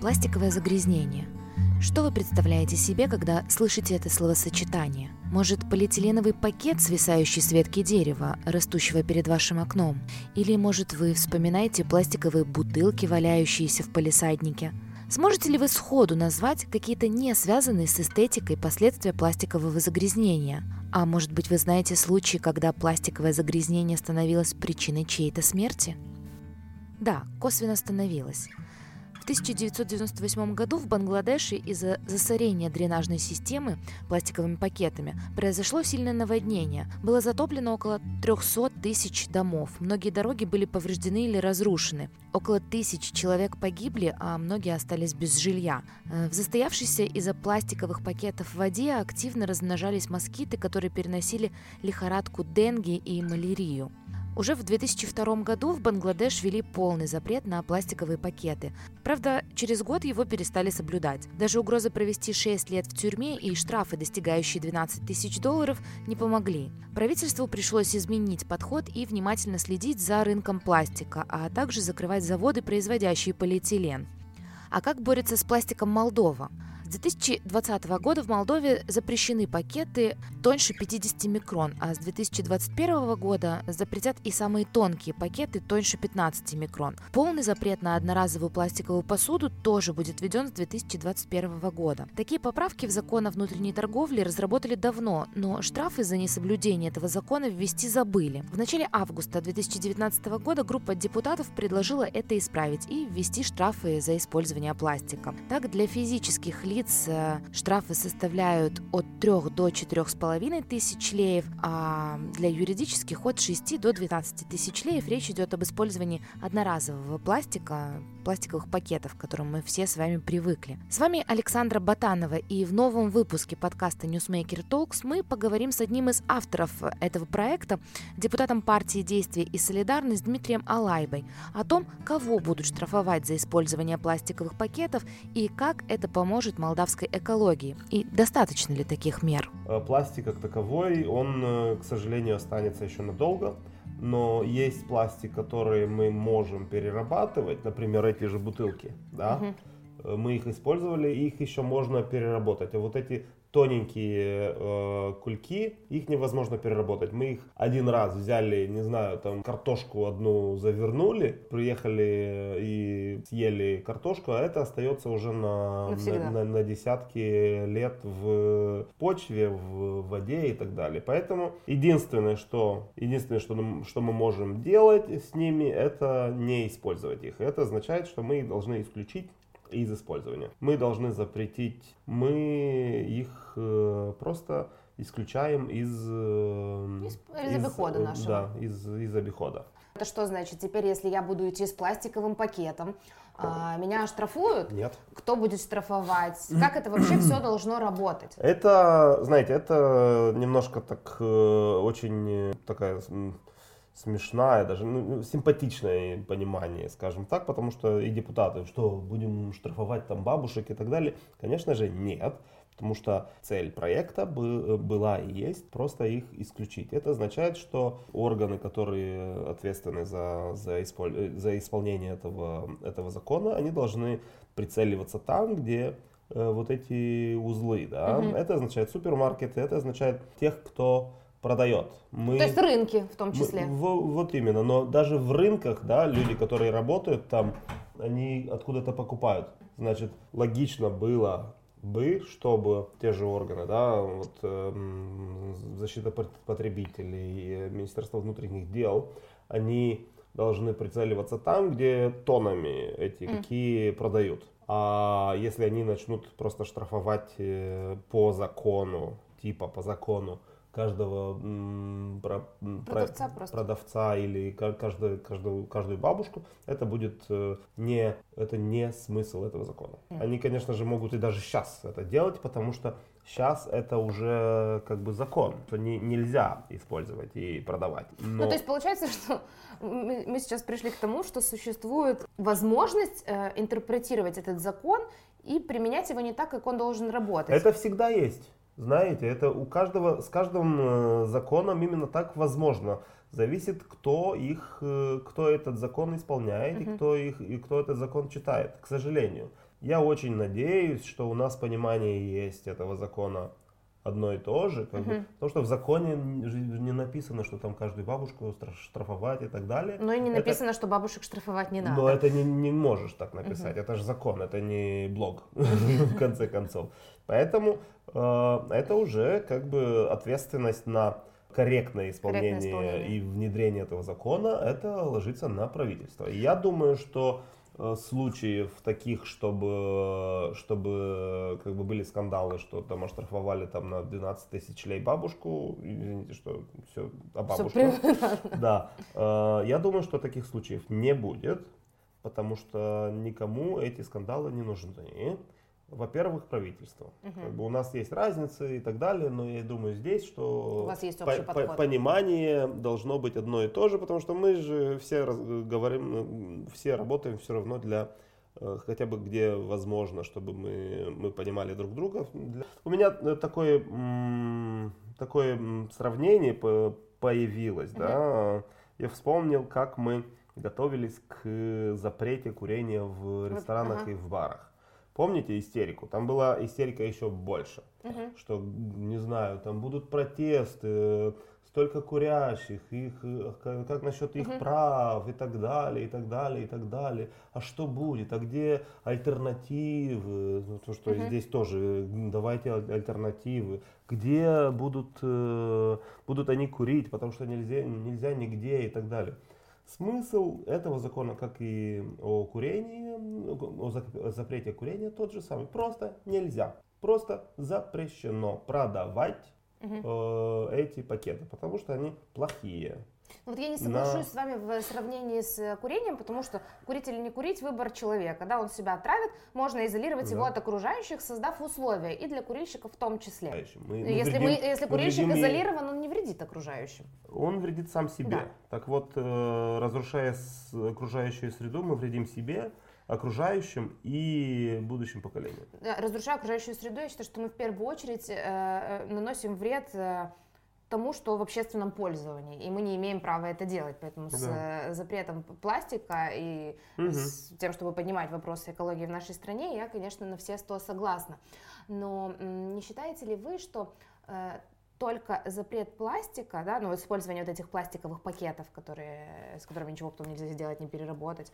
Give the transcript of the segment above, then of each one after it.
Пластиковое загрязнение. Что вы представляете себе, когда слышите это словосочетание? Может, полиэтиленовый пакет, свисающий с ветки дерева, растущего перед вашим окном? Или, может, вы вспоминаете пластиковые бутылки, валяющиеся в палисаднике? Сможете ли вы сходу назвать какие-то не связанные с эстетикой последствия пластикового загрязнения? А может быть, вы знаете случаи, когда пластиковое загрязнение становилось причиной чьей-то смерти? Да, косвенно становилось. 1998 году в Бангладеше из-за засорения дренажной системы пластиковыми пакетами произошло сильное наводнение. Было затоплено около 300 тысяч домов. Многие дороги были повреждены или разрушены. Около тысячи человек погибли, а многие остались без жилья. Э, в застоявшейся из-за пластиковых пакетов в воде активно размножались москиты, которые переносили лихорадку денги и малярию. Уже в 2002 году в Бангладеш ввели полный запрет на пластиковые пакеты. Правда, через год его перестали соблюдать. Даже угроза провести 6 лет в тюрьме и штрафы, достигающие 12 тысяч долларов, не помогли. Правительству пришлось изменить подход и внимательно следить за рынком пластика, а также закрывать заводы, производящие полиэтилен. А как борется с пластиком Молдова? С 2020 года в Молдове запрещены пакеты тоньше 50 микрон, а с 2021 года запретят и самые тонкие пакеты тоньше 15 микрон. Полный запрет на одноразовую пластиковую посуду тоже будет введен с 2021 года. Такие поправки в закон о внутренней торговле разработали давно, но штрафы за несоблюдение этого закона ввести забыли. В начале августа 2019 года группа депутатов предложила это исправить и ввести штрафы за использование пластика. Так, для физических лиц лиц штрафы составляют от 3 до 4,5 тысяч леев, а для юридических от 6 до 12 тысяч леев. Речь идет об использовании одноразового пластика, пластиковых пакетов, к которым мы все с вами привыкли. С вами Александра Батанова, и в новом выпуске подкаста Newsmaker Talks мы поговорим с одним из авторов этого проекта, депутатом партии «Действие и солидарность» Дмитрием Алайбой, о том, кого будут штрафовать за использование пластиковых пакетов и как это поможет молдавской экологии? И достаточно ли таких мер? Э, пластик как таковой, он, э, к сожалению, останется еще надолго. Но есть пластик, который мы можем перерабатывать, например, эти же бутылки, да, угу. мы их использовали, их еще можно переработать. А вот эти тоненькие э, кульки, их невозможно переработать. Мы их один раз взяли, не знаю, там картошку одну завернули, приехали и съели картошку, а это остается уже на, на, на, на десятки лет в почве, в воде и так далее. Поэтому единственное, что, единственное, что, что мы можем делать с ними, это не использовать их. Это означает, что мы их должны исключить из использования. Мы должны запретить, мы их э, просто исключаем из... Э, из, из обихода нашего. Да, из, из обихода. Это что значит? Теперь, если я буду идти с пластиковым пакетом, а, меня штрафуют? Нет. Кто будет штрафовать? Как это вообще все должно работать? Это, знаете, это немножко так э, очень такая смешная, даже ну, ну, симпатичное понимание, скажем так, потому что и депутаты, что будем штрафовать там бабушек и так далее, конечно же нет, потому что цель проекта была и есть просто их исключить. Это означает, что органы, которые ответственны за, за, исполь, за исполнение этого, этого закона, они должны прицеливаться там, где э, вот эти узлы, да, угу. это означает супермаркеты, это означает тех, кто продает. Мы, То есть рынки в том числе. Мы, в, вот именно, но даже в рынках, да, люди, которые работают там, они откуда-то покупают. Значит, логично было бы, чтобы те же органы, да, вот э, защита потребителей, Министерство внутренних дел, они должны прицеливаться там, где тонами эти mm. какие продают. А если они начнут просто штрафовать э, по закону, типа по закону, каждого про, продавца, про, продавца или каждую, каждую, каждую бабушку, это будет э, не, это не смысл этого закона. Mm. Они, конечно же, могут и даже сейчас это делать, потому что сейчас это уже как бы закон, что не, нельзя использовать и продавать. Но... Ну, то есть получается, что мы, мы сейчас пришли к тому, что существует возможность э, интерпретировать этот закон и применять его не так, как он должен работать. Это всегда есть. Знаете, это у каждого, с каждым э, законом именно так возможно. Зависит, кто их, э, кто этот закон исполняет uh-huh. и кто их, и кто этот закон читает, к сожалению. Я очень надеюсь, что у нас понимание есть этого закона одно и то же, как бы, потому что в законе не написано, что там каждую бабушку штрафовать и так далее. Но и не написано, это... что бабушек штрафовать не надо. Но это не, не можешь так написать, это же закон, это не блог, в конце концов. Поэтому э, это уже как бы ответственность на корректное исполнение, корректное исполнение и внедрение этого закона, это ложится на правительство. И я думаю, что Э, случаев таких, чтобы, чтобы как бы были скандалы, что там оштрафовали там на 12 тысяч лей бабушку, извините, что все о бабушке. Да, э, я думаю, что таких случаев не будет, потому что никому эти скандалы не нужны. Во-первых, правительство. Угу. Как бы у нас есть разницы и так далее, но я думаю здесь, что у вас есть общий по подход. понимание должно быть одно и то же, потому что мы же все говорим, все работаем все равно для э, хотя бы где возможно, чтобы мы, мы понимали друг друга. У меня э, такое, такое сравнение появилось, угу. да. Я вспомнил, как мы готовились к запрете курения в ресторанах ага. и в барах. Помните истерику? Там была истерика еще больше. Угу. Что, не знаю, там будут протесты, столько курящих, их, как, как насчет их угу. прав и так далее, и так далее, и так далее. А что будет? А где альтернативы? Ну, то, что угу. здесь тоже, давайте альтернативы. Где будут, э, будут они курить, потому что нельзя, нельзя нигде и так далее. Смысл этого закона, как и о курении, о запрете курения, тот же самый. Просто нельзя. Просто запрещено продавать угу. э, эти пакеты, потому что они плохие. Ну, вот я не соглашусь на... с вами в сравнении с курением, потому что курить или не курить выбор человека. Когда он себя отравит, можно изолировать да. его от окружающих, создав условия, и для курильщиков в том числе. Мы, мы если, вредим, мы, если курильщик мы изолирован, он не вредит окружающим. Он вредит сам себе. Да. Так вот, э, разрушая окружающую среду, мы вредим себе, окружающим и будущим поколениям. Разрушая окружающую среду, я считаю, что мы в первую очередь э, наносим вред тому, что в общественном пользовании, и мы не имеем права это делать, поэтому да. с э, запретом пластика и угу. с тем, чтобы поднимать вопросы экологии в нашей стране, я, конечно, на все сто согласна. Но не считаете ли вы, что э, только запрет пластика, да, ну, использование вот этих пластиковых пакетов, которые, с которыми ничего потом нельзя сделать, не переработать,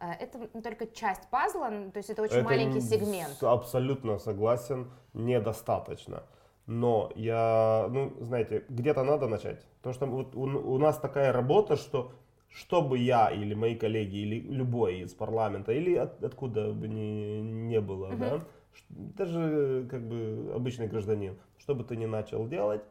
э, это только часть пазла, то есть это очень это маленький сегмент. Абсолютно согласен, недостаточно. Но я, ну, знаете, где-то надо начать. Потому что вот у, у нас такая работа, что чтобы я или мои коллеги, или любой из парламента, или от, откуда бы ни, не было, uh-huh. да, даже как бы обычный гражданин, что бы ты ни начал делать,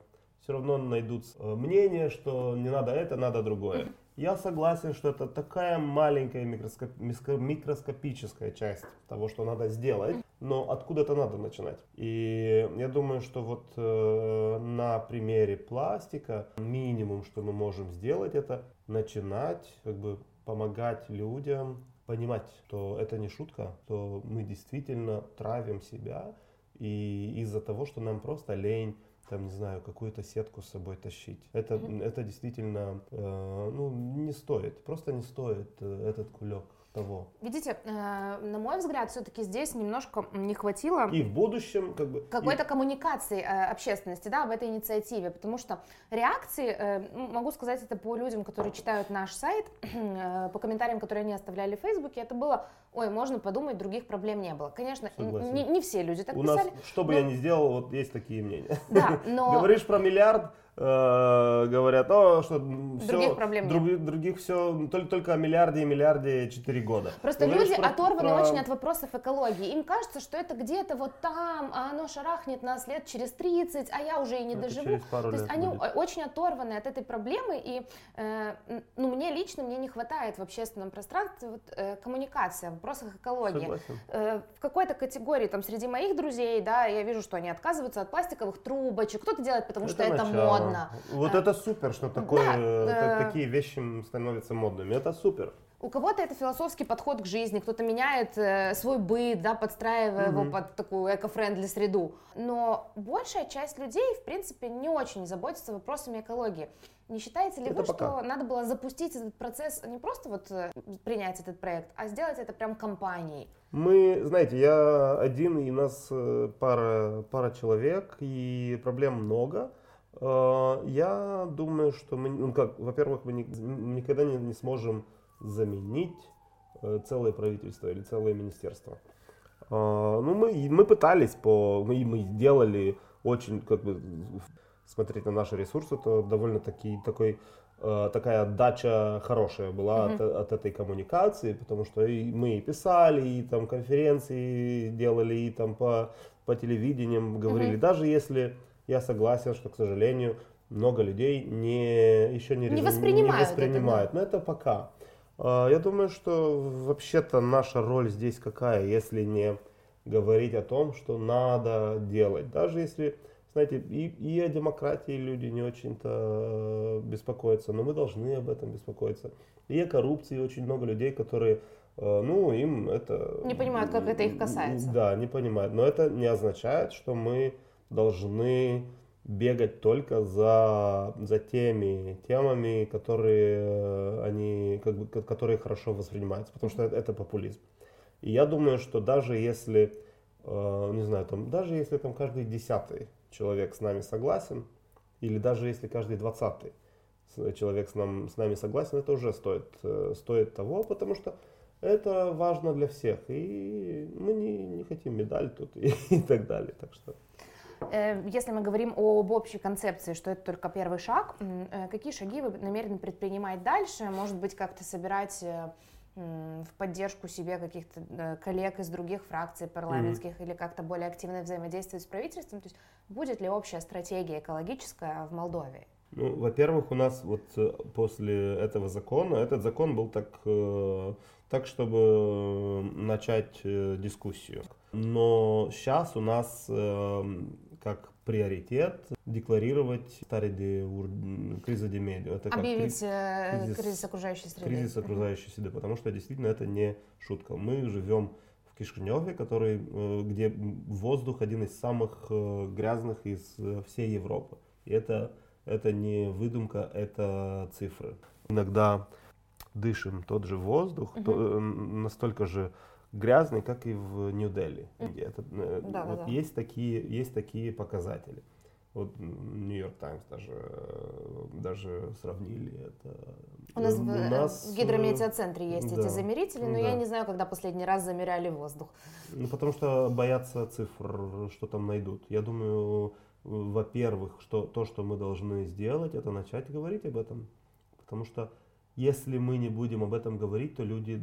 все равно найдутся э, мнения, что не надо это, надо другое. Я согласен, что это такая маленькая микроскоп, микроскопическая часть того, что надо сделать, но откуда-то надо начинать. И я думаю, что вот э, на примере пластика минимум, что мы можем сделать, это начинать как бы помогать людям понимать, что это не шутка, что мы действительно травим себя и из-за того, что нам просто лень там, не знаю, какую-то сетку с собой тащить. Это, mm-hmm. это действительно, э, ну, не стоит, просто не стоит э, этот кулек того. Видите, э, на мой взгляд, все-таки здесь немножко не хватило... И в будущем как бы... Какой-то и... коммуникации э, общественности, да, в этой инициативе, потому что реакции, э, могу сказать это по людям, которые читают наш сайт, э, по комментариям, которые они оставляли в Фейсбуке, это было, ой, можно подумать, других проблем не было. Конечно, не, не все люди так У писали. Нас, что бы но... я ни сделал, вот есть такие мнения. Да, но... Говоришь про миллиард, Э, говорят, о, что других все, проблем друг, нет. других все, только, только о миллиарде и миллиарде 4 года. Просто Говоришь люди про, оторваны про... очень от вопросов экологии. Им кажется, что это где-то вот там, а оно шарахнет нас лет через 30, а я уже и не это доживу. То есть они будет. очень оторваны от этой проблемы, и э, ну, мне лично мне не хватает в общественном пространстве вот, э, коммуникации в вопросах экологии. Э, в какой-то категории, там, среди моих друзей, да, я вижу, что они отказываются от пластиковых трубочек, кто-то делает, потому это что это модно модно. Вот это супер, что такое, да, э, такие вещи становятся модными. Это супер. У кого-то это философский подход к жизни, кто-то меняет э, свой быт, да, подстраивая угу. его под такую эко-френдли среду. Но большая часть людей, в принципе, не очень заботится вопросами экологии. Не считаете ли Это вы, пока. что надо было запустить этот процесс, не просто вот э, принять этот проект, а сделать это прям компанией? Мы, знаете, я один, и нас э, пара, пара человек, и проблем много. Э, Я думаю, что мы, ну как, во-первых, мы ни- никогда не, не сможем заменить э, целое правительство или целое министерство. Э, Ну, мы, мы пытались, по, мы, мы делали очень, как бы, смотреть на наши ресурсы, то довольно-таки такой такая отдача хорошая была от, от этой коммуникации, потому что и мы и писали, и там конференции делали, и там по, по телевидениям говорили. Мгм. Даже если я согласен, что, к сожалению, много людей не, еще не, Не резон- воспринимают это, воспринимают. Но это пока. А, Я думаю, что вообще-то наша роль здесь какая, если не говорить о том, что надо делать. Даже если, знаете, и, и о демократии люди не очень-то э, беспокоятся, но мы должны об этом беспокоиться. И о коррупции очень много людей, которые, э, ну, им это... Не понимают, как это их касается. Да, не понимают. Но это не означает, что мы должны бегать только за, за теми темами, которые э, они, как бы, ко- которые хорошо воспринимаются, потому что это, это популизм. И я думаю, что даже если, э, не знаю, там, даже если там каждый десятый человек с нами согласен, или даже если каждый двадцатый человек с, нам, с нами согласен, это уже стоит, э, стоит того, потому что это важно для всех. И мы не, не хотим медаль тут и, и так далее. Так что Если мы говорим об общей концепции, что это только первый шаг, э, какие шаги вы намерены предпринимать дальше? Может быть, как-то собирать э, в поддержку себе каких-то э, коллег из других фракций парламентских или как-то более активно взаимодействовать с правительством? То есть будет ли общая стратегия экологическая в Молдове? Ну, во-первых, у нас вот после этого закона, этот закон был так, так чтобы начать дискуссию. Но сейчас у нас как приоритет декларировать старые криза демедио. Это как Объявить кри- э, кризис- кризис окружающей среды. кризис окружающей среды, потому что действительно это не шутка. Мы живем в Кишиневе, который, э, где воздух один из самых э, грязных из всей Европы. И это, это не выдумка, это цифры. Иногда дышим тот же воздух, то, э, настолько же грязный, как и в Нью-Дели. Это, э, Да, вот да. Есть, такие, есть такие показатели. Вот Нью-Йорк Таймс даже, э, даже сравнили это. У нас Э, в, у нас, в гидрометеоцентре есть эти да, замерители, но да. я не знаю, когда последний раз замеряли воздух. Ну, потому что боятся цифр, что там найдут. Я думаю, во-первых, что то, что мы должны сделать, это начать говорить об этом. Потому что если мы не будем об этом говорить, то люди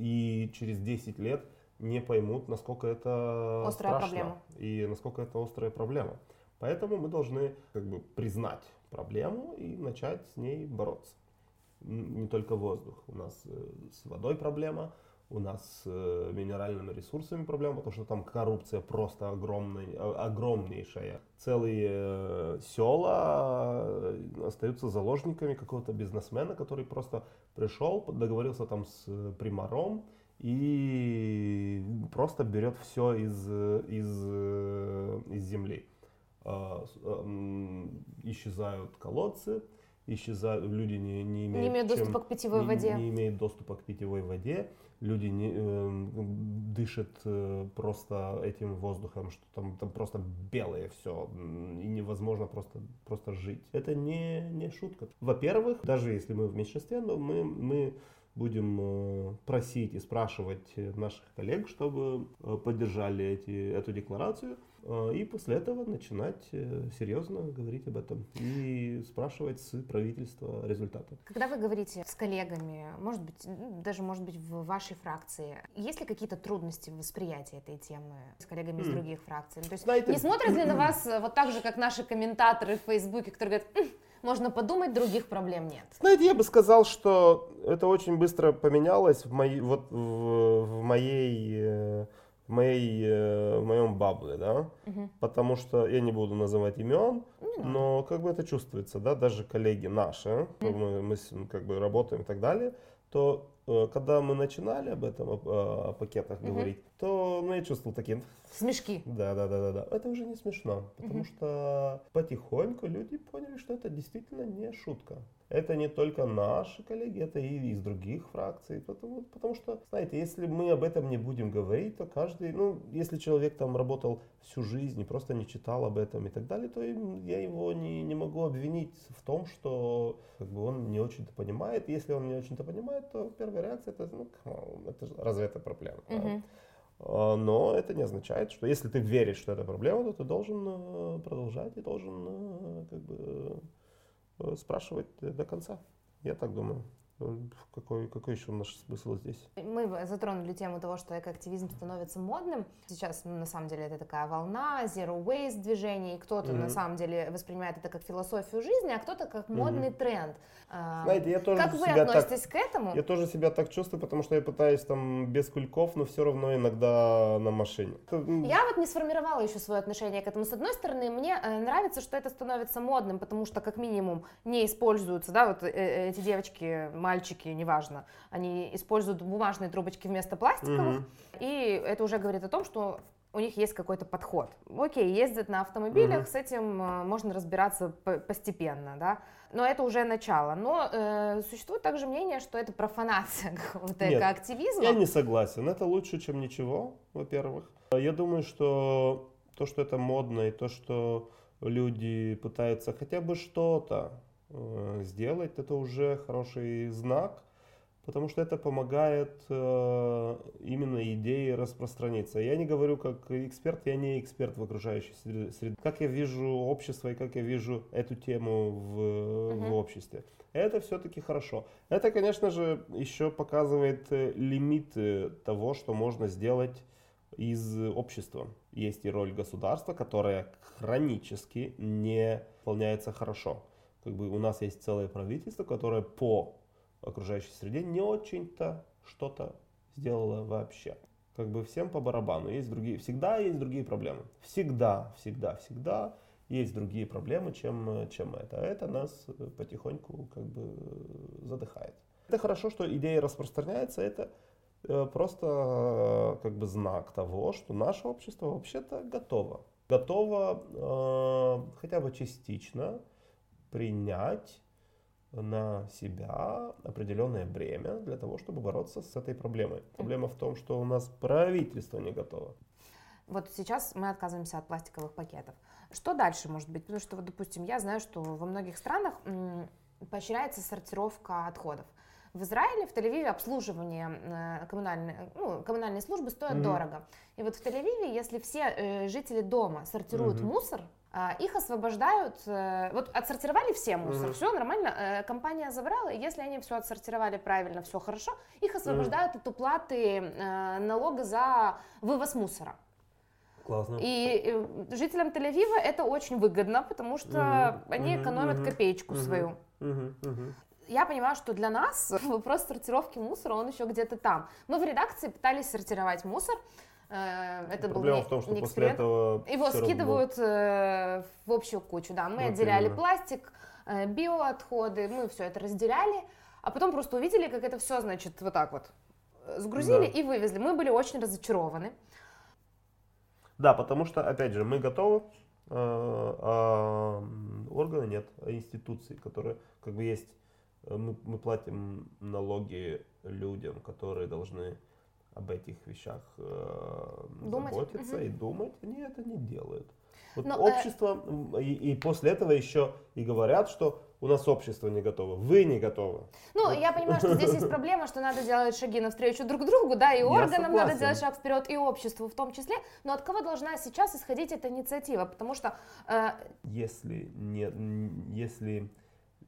и через 10 лет не поймут, насколько это Острая страшно проблема. и насколько это острая проблема. Поэтому мы должны как бы признать проблему и начать с ней бороться. Не только воздух. У нас э, с водой проблема, у нас с э, минеральными ресурсами проблема, потому что там коррупция просто огромный, о- огромнейшая. Целые э, села э, остаются заложниками какого-то бизнесмена, который просто пришел, договорился там с э, примаром и просто берет все из, из, из земли. А, Исчезают колодцы, исчезают, люди не, не имеют, Не имеют чем- доступа к питьевой не, воде. не имеют доступа к питьевой воде, люди не, эм, дышат э, просто этим воздухом, что там, там просто белое все, и невозможно просто, просто жить. Это не, не шутка. Во-первых, даже если мы в меньшинстве, но мы, мы будем э, просить и спрашивать э, наших коллег, чтобы э, поддержали эти, эту декларацию, э, и после этого начинать э, серьезно говорить об этом и спрашивать с правительства результаты. Когда вы говорите с коллегами, может быть, даже, может быть, в вашей фракции, есть ли какие-то трудности в восприятии этой темы с коллегами из М. других фракций? Ну, то есть Знаете- не смотрят ли на вас э, вот так же, как наши комментаторы в Фейсбуке, которые говорят, «М, можно подумать, других проблем нет? Знаете, я бы сказал, что это очень быстро поменялось в, моей, вот, в, в моей, э, в, моей, э, в моем бабле, да, Мгм. потому что я не буду называть имен, Ну, но как бы это чувствуется, да, даже коллеги наши, мы, мы с- как бы работаем и так далее, то Э, когда мы начинали об этом, о, о пакетах угу. говорить, то ну, я чувствовал такие... Смешки. Да, да, да, да, да. Это уже не смешно, потому угу. что потихоньку люди поняли, что это действительно не шутка. Это не только наши коллеги, это и из других фракций. Потому, потому что, знаете, если мы об этом не будем говорить, то каждый, ну, если человек там работал всю жизнь и просто не читал об этом и так далее, то я его не, не могу обвинить в том, что как бы он не очень-то понимает. Если он не очень-то понимает, то первая реакция это, ну, это разве это проблема? Uh-huh. Но это не означает, что если ты веришь, что это проблема, то ты должен э, продолжать и должен э, как бы Э, спрашивать до конца. Я так думаю. Э, какой, какой еще наш смысл здесь? Мы затронули тему того, что экоактивизм становится модным. Сейчас, ну, на самом деле, это такая волна, zero waste движений. Кто-то, mm-hmm. на самом деле, воспринимает это как философию жизни, а кто-то как модный mm-hmm. тренд. А, Знаете, я тоже как вы относитесь так, к этому? Я тоже себя так чувствую, потому что я пытаюсь там без кульков, но все равно иногда на машине. Я вот не сформировала еще свое отношение к этому. С одной стороны, мне э, нравится, что это становится модным, потому что, как минимум, не используются, да, вот эти девочки, мальчики, неважно, они используют бумажные трубочки вместо пластиковых, угу. и это уже говорит о том, что у них есть какой-то подход. Окей, ездят на автомобилях, угу. с этим э, можно разбираться постепенно, да, но это уже начало. Но э, существует также мнение, что это профанация какого-то экоактивизма. Я не согласен. Это лучше, чем ничего, во-первых. Я думаю, что то, что это модно, и то, что люди пытаются хотя бы что-то сделать, это уже хороший знак, потому что это помогает э, именно идее распространиться. Я не говорю как эксперт, я не эксперт в окружающей среде. Как я вижу общество и как я вижу эту тему в, uh-huh. в обществе. Это все-таки хорошо. Это, конечно же, еще показывает э, лимиты того, что можно сделать из общества. Есть и роль государства, которая хронически не выполняется хорошо как бы у нас есть целое правительство, которое по окружающей среде не очень-то что-то сделало вообще. Как бы всем по барабану. Есть другие, всегда есть другие проблемы. Всегда, всегда, всегда есть другие проблемы, чем, чем это. А это нас потихоньку как бы задыхает. Это хорошо, что идея распространяется. Это э, просто э, как бы знак того, что наше общество вообще-то готово. Готово э, хотя бы частично принять на себя определенное бремя для того, чтобы бороться с этой проблемой. Проблема в том, что у нас правительство не готово. Вот сейчас мы отказываемся от пластиковых пакетов. Что дальше может быть? Потому что, вот, допустим, я знаю, что во многих странах поощряется сортировка отходов. В Израиле, в Тель-Авиве обслуживание э, коммунальной, ну, коммунальной службы стоит mm-hmm. дорого. И вот в Тель-Авиве, если все э, жители дома сортируют mm-hmm. мусор, их освобождают, э, вот отсортировали все мусор, mm-hmm. все нормально, э, компания забрала, и если они все отсортировали правильно, все хорошо, их освобождают mm-hmm. от уплаты э, налога за вывоз мусора. Классно. И жителям Тель-Авива это очень выгодно, потому что mm-hmm. они экономят mm-hmm. копеечку mm-hmm. свою. Mm-hmm. Mm-hmm. Я понимаю, что для нас вопрос сортировки мусора, он еще где-то там. Мы в редакции пытались сортировать мусор, это Проблема был не, в том, что не после этого его скидывают равно... Э, в общую кучу, да. Мы вот отделяли именно. пластик, э, биоотходы, мы все это разделяли, а потом просто увидели, как это все, значит, вот так вот сгрузили да. и вывезли. Мы были очень разочарованы. Да, потому что, опять же, мы готовы, а органы нет, а институции, которые как бы есть, мы, мы платим налоги людям, которые должны об этих вещах э, думать. заботиться угу. и думать, они это не делают. Вот Но, э, общество, э... и, и после этого еще и говорят, что у нас общество не готово, вы не готовы. Ну, вот. я понимаю, что здесь есть проблема, что надо делать шаги навстречу друг другу, да, и органам надо делать шаг вперед, и обществу в том числе. Но от кого должна сейчас исходить эта инициатива? Потому что... Э... Если, не, если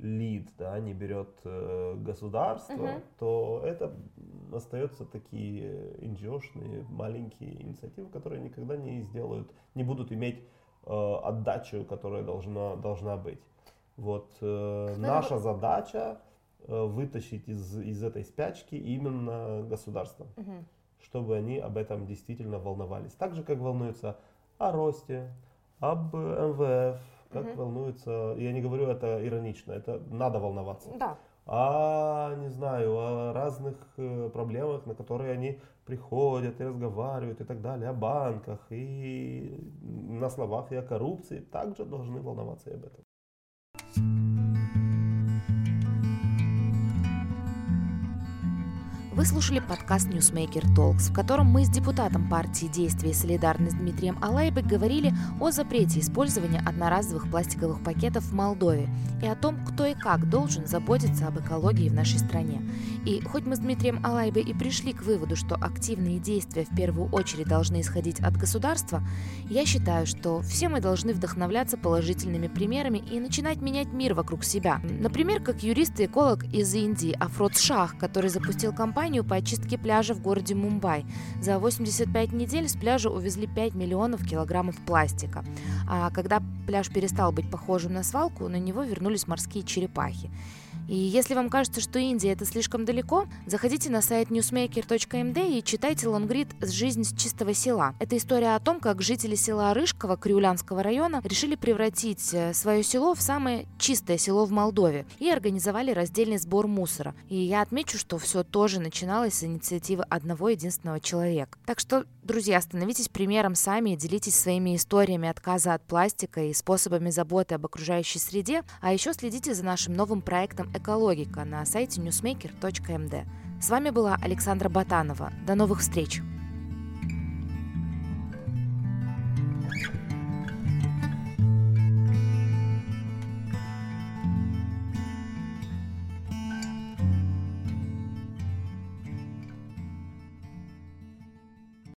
лид да, не берет э, государство, угу. то это остаются такие NGO-шные маленькие инициативы, которые никогда не сделают, не будут иметь э, отдачу, которая должна, должна быть. Вот э, наша задача э, вытащить из, из этой спячки именно государство, угу. чтобы они об этом действительно волновались. Так же, как волнуются о росте, об МВФ, как угу. волнуются, я не говорю это иронично, это надо волноваться. Да. о, не знаю, о разных э, проблемах, на которые они приходят и разговаривают и так далее, о банках и на словах и о коррупции, также должны волноваться и об этом. Вы слушали подкаст Newsmaker Talks, в котором мы с депутатом партии «Действие и солидарность» Дмитрием Алайбек говорили о запрете использования одноразовых пластиковых пакетов в Молдове и о том, кто и как должен заботиться об экологии в нашей стране. И хоть мы с Дмитрием Алайбой и пришли к выводу, что активные действия в первую очередь должны исходить от государства, я считаю, что все мы должны вдохновляться положительными примерами и начинать менять мир вокруг себя. Например, как юрист и эколог из Индии Афрод Шах, который запустил кампанию кампанию по очистке пляжа в городе Мумбай. За 85 недель с пляжа увезли 5 миллионов килограммов пластика. А когда пляж перестал быть похожим на свалку, на него вернулись морские черепахи. И если вам кажется, что Индия это слишком далеко, заходите на сайт newsmaker.md и читайте лонгрид «Жизнь с чистого села». Это история о том, как жители села Рыжково Криулянского района решили превратить э, свое село в самое чистое село в Молдове и организовали раздельный сбор мусора. И я отмечу, что все тоже начиналось с инициативы одного единственного человека. Так что, друзья, становитесь примером сами и делитесь своими историями отказа от пластика и способами заботы об окружающей среде, а еще следите за нашим новым проектом «Экологика» на сайте newsmaker.md. С вами была Александра Батанова. До новых встреч!